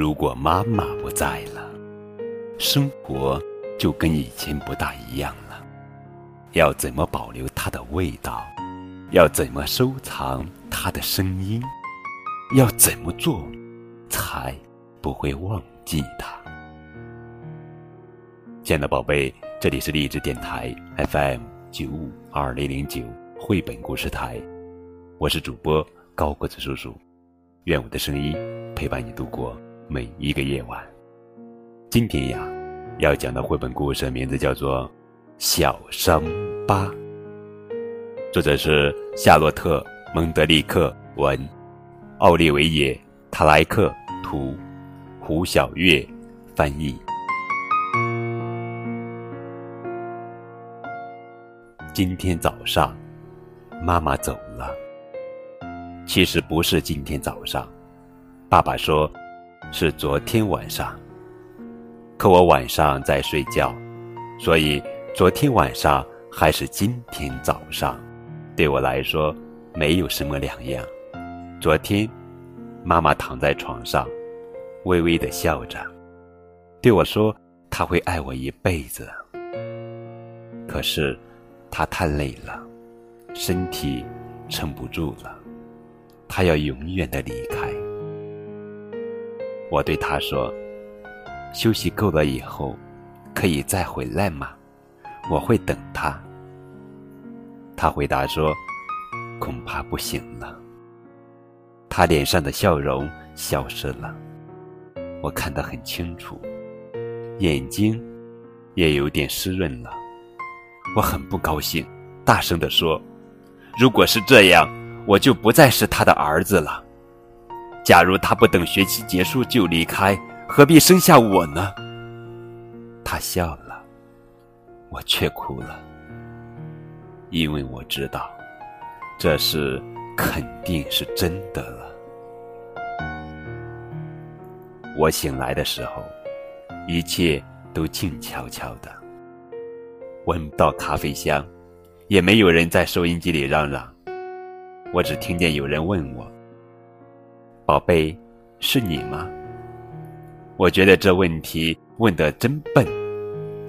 如果妈妈不在了，生活就跟以前不大一样了。要怎么保留它的味道？要怎么收藏它的声音？要怎么做才不会忘记它？亲爱的宝贝，这里是励志电台 FM 九五二零零九绘本故事台，我是主播高个子叔叔，愿我的声音陪伴你度过。每一个夜晚，今天呀，要讲的绘本故事名字叫做《小伤疤》，作者是夏洛特·蒙德利克文，奥利维耶·塔莱克图，胡小月翻译。今天早上，妈妈走了。其实不是今天早上，爸爸说。是昨天晚上，可我晚上在睡觉，所以昨天晚上还是今天早上，对我来说没有什么两样。昨天，妈妈躺在床上，微微的笑着，对我说：“她会爱我一辈子。”可是，她太累了，身体撑不住了，她要永远的离开。我对他说：“休息够了以后，可以再回来吗？我会等他。”他回答说：“恐怕不行了。”他脸上的笑容消失了，我看得很清楚，眼睛也有点湿润了。我很不高兴，大声地说：“如果是这样，我就不再是他的儿子了。”假如他不等学期结束就离开，何必生下我呢？他笑了，我却哭了，因为我知道，这事肯定是真的了。我醒来的时候，一切都静悄悄的，闻不到咖啡香，也没有人在收音机里嚷嚷，我只听见有人问我。宝贝，是你吗？我觉得这问题问得真笨，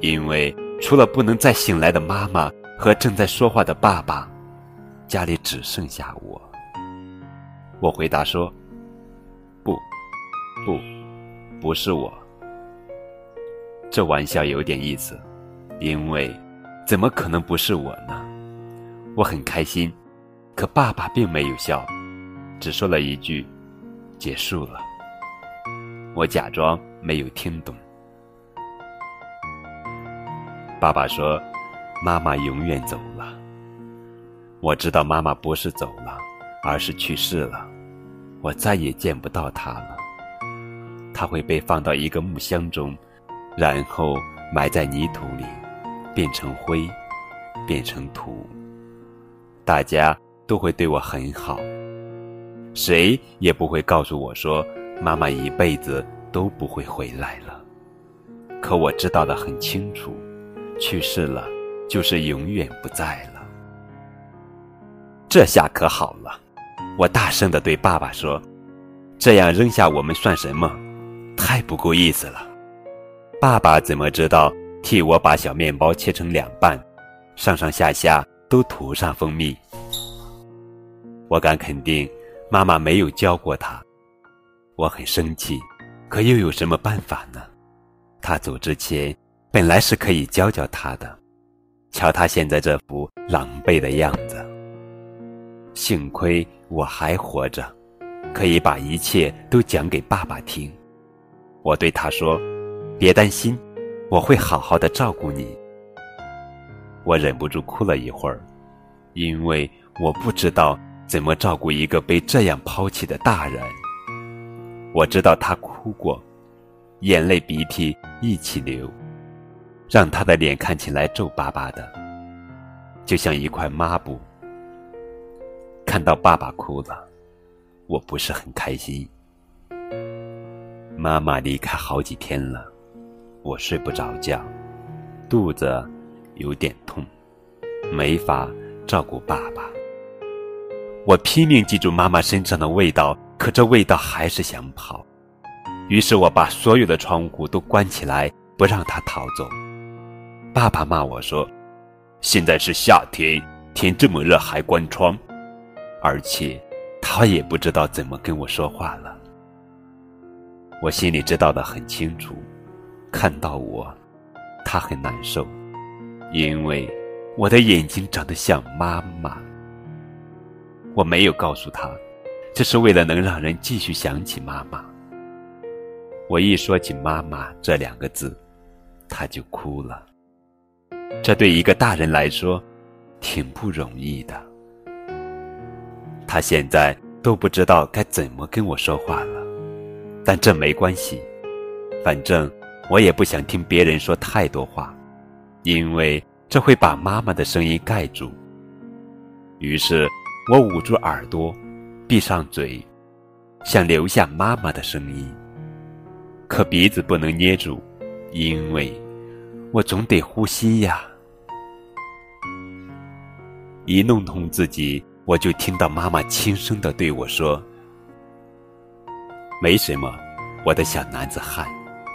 因为除了不能再醒来的妈妈和正在说话的爸爸，家里只剩下我。我回答说：“不，不，不是我。”这玩笑有点意思，因为怎么可能不是我呢？我很开心，可爸爸并没有笑，只说了一句。结束了，我假装没有听懂。爸爸说：“妈妈永远走了。”我知道妈妈不是走了，而是去世了。我再也见不到她了。她会被放到一个木箱中，然后埋在泥土里，变成灰，变成土。大家都会对我很好。谁也不会告诉我说，妈妈一辈子都不会回来了。可我知道的很清楚，去世了就是永远不在了。这下可好了，我大声的对爸爸说：“这样扔下我们算什么？太不够意思了。”爸爸怎么知道替我把小面包切成两半，上上下下都涂上蜂蜜？我敢肯定。妈妈没有教过他，我很生气，可又有什么办法呢？他走之前本来是可以教教他的，瞧他现在这副狼狈的样子。幸亏我还活着，可以把一切都讲给爸爸听。我对他说：“别担心，我会好好的照顾你。”我忍不住哭了一会儿，因为我不知道。怎么照顾一个被这样抛弃的大人？我知道他哭过，眼泪鼻涕一起流，让他的脸看起来皱巴巴的，就像一块抹布。看到爸爸哭了，我不是很开心。妈妈离开好几天了，我睡不着觉，肚子有点痛，没法照顾爸爸。我拼命记住妈妈身上的味道，可这味道还是想跑。于是我把所有的窗户都关起来，不让他逃走。爸爸骂我说：“现在是夏天，天这么热还关窗。”而且，他也不知道怎么跟我说话了。我心里知道的很清楚，看到我，他很难受，因为我的眼睛长得像妈妈。我没有告诉他，这是为了能让人继续想起妈妈。我一说起“妈妈”这两个字，他就哭了。这对一个大人来说，挺不容易的。他现在都不知道该怎么跟我说话了，但这没关系，反正我也不想听别人说太多话，因为这会把妈妈的声音盖住。于是，我捂住耳朵，闭上嘴，想留下妈妈的声音。可鼻子不能捏住，因为我总得呼吸呀。一弄痛自己，我就听到妈妈轻声的对我说：“没什么，我的小男子汉，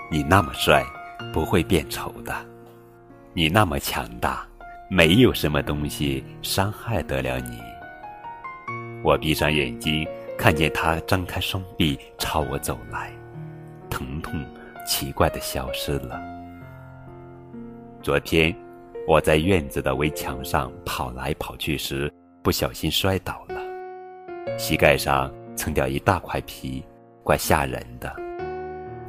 你那么帅，不会变丑的。你那么强大，没有什么东西伤害得了你。”我闭上眼睛，看见他张开双臂朝我走来。疼痛奇怪的消失了。昨天我在院子的围墙上跑来跑去时，不小心摔倒了，膝盖上蹭掉一大块皮，怪吓人的。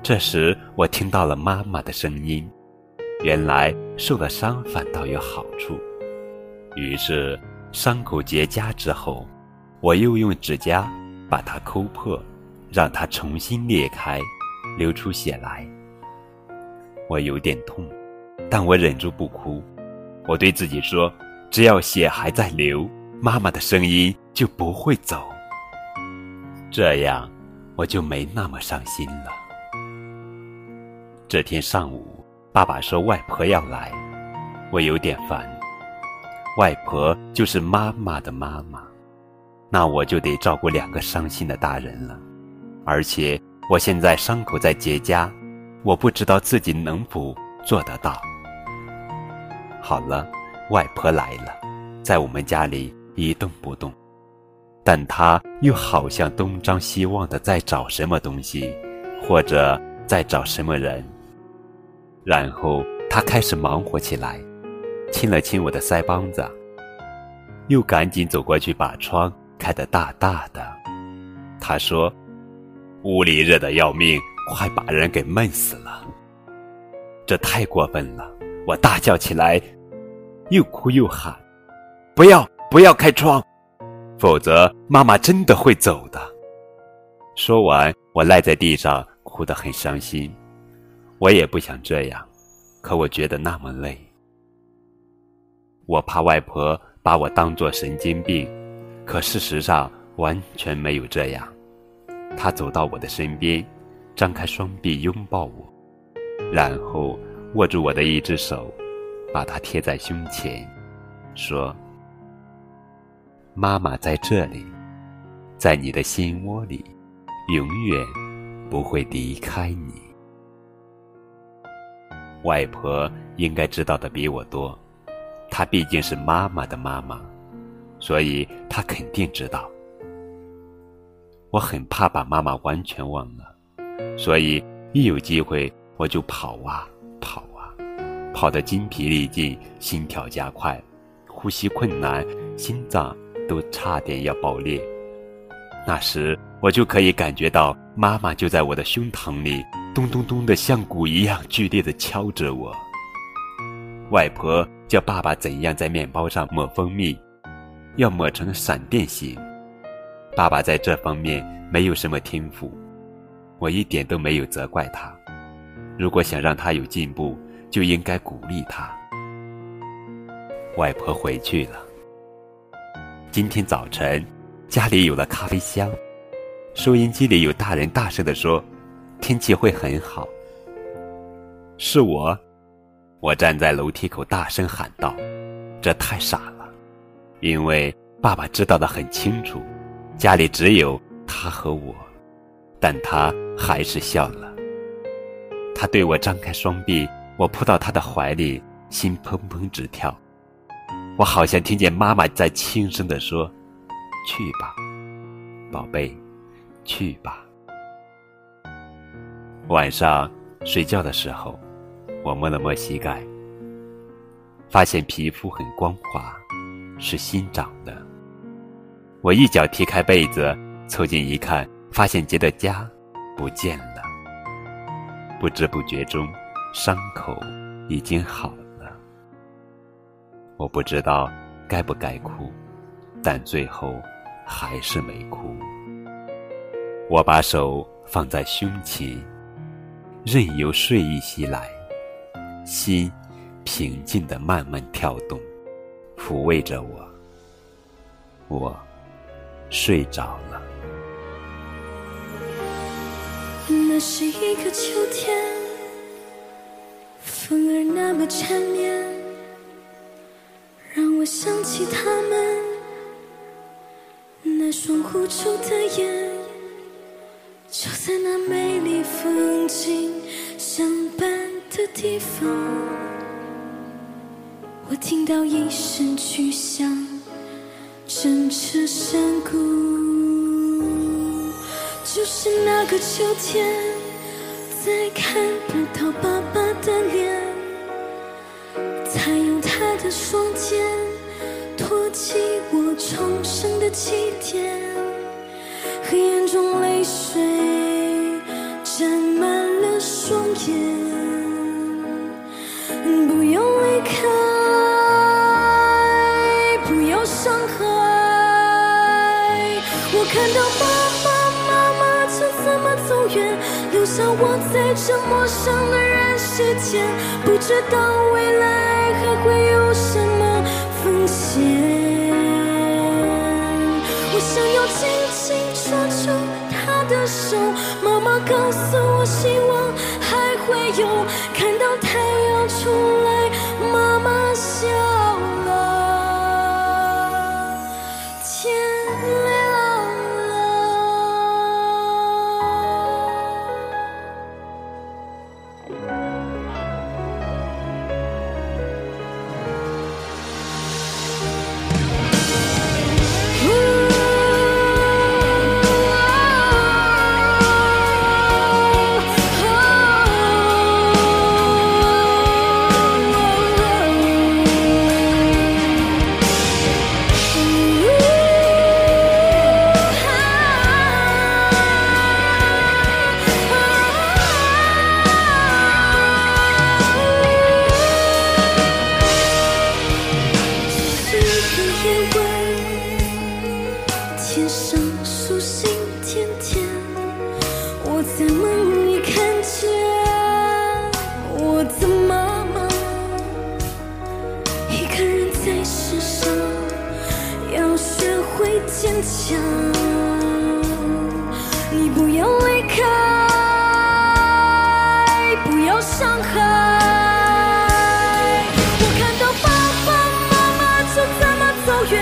这时我听到了妈妈的声音，原来受了伤反倒有好处。于是伤口结痂之后，我又用指甲把它抠破，让它重新裂开。流出血来，我有点痛，但我忍住不哭。我对自己说：“只要血还在流，妈妈的声音就不会走。”这样，我就没那么伤心了。这天上午，爸爸说外婆要来，我有点烦。外婆就是妈妈的妈妈，那我就得照顾两个伤心的大人了，而且。我现在伤口在结痂，我不知道自己能否做得到。好了，外婆来了，在我们家里一动不动，但她又好像东张西望的在找什么东西，或者在找什么人。然后她开始忙活起来，亲了亲我的腮帮子，又赶紧走过去把窗开得大大的。他说。屋里热得要命，快把人给闷死了！这太过分了！我大叫起来，又哭又喊：“不要，不要开窗，否则妈妈真的会走的！”说完，我赖在地上，哭得很伤心。我也不想这样，可我觉得那么累。我怕外婆把我当作神经病，可事实上完全没有这样。他走到我的身边，张开双臂拥抱我，然后握住我的一只手，把它贴在胸前，说：“妈妈在这里，在你的心窝里，永远不会离开你。”外婆应该知道的比我多，她毕竟是妈妈的妈妈，所以他肯定知道。我很怕把妈妈完全忘了，所以一有机会我就跑啊跑啊，跑得筋疲力尽，心跳加快，呼吸困难，心脏都差点要爆裂。那时我就可以感觉到妈妈就在我的胸膛里，咚咚咚的像鼓一样剧烈的敲着我。外婆教爸爸怎样在面包上抹蜂蜜，要抹成闪电形。爸爸在这方面没有什么天赋，我一点都没有责怪他。如果想让他有进步，就应该鼓励他。外婆回去了。今天早晨，家里有了咖啡香，收音机里有大人大声地说：“天气会很好。”是我，我站在楼梯口大声喊道：“这太傻了，因为爸爸知道的很清楚。”家里只有他和我，但他还是笑了。他对我张开双臂，我扑到他的怀里，心砰砰直跳。我好像听见妈妈在轻声地说：“去吧，宝贝，去吧。”晚上睡觉的时候，我摸了摸膝盖，发现皮肤很光滑，是新长的。我一脚踢开被子，凑近一看，发现结的痂不见了。不知不觉中，伤口已经好了。我不知道该不该哭，但最后还是没哭。我把手放在胸前，任由睡意袭来，心平静的慢慢跳动，抚慰着我。我睡着了。那是一个秋天，风儿那么缠绵。让我想起他们那双无助的眼，就在那美丽风景相伴的地方，听到一声巨响，震彻山谷。就是那个秋天，再看不到爸爸的脸，才用他的双肩。托起我重生的起点，黑暗中泪水沾满了双眼。看到爸爸妈妈就这么走远，留下我在这陌生的人世间，不知道未来还会有什么。风险。我想要紧紧抓住他的手，妈妈告诉我，希望还会有，看到他 Bye. 想，你不要离开，不要伤害。我看到爸爸妈妈就这么走远，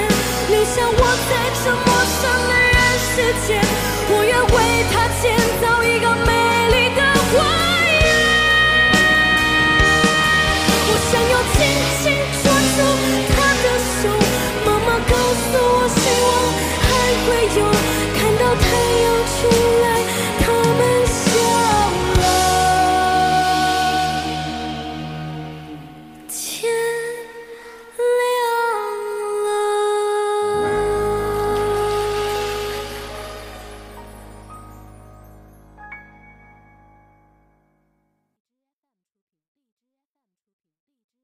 留下我在这陌生的人世间，我愿为他建造一个美丽的花园。我想要亲亲。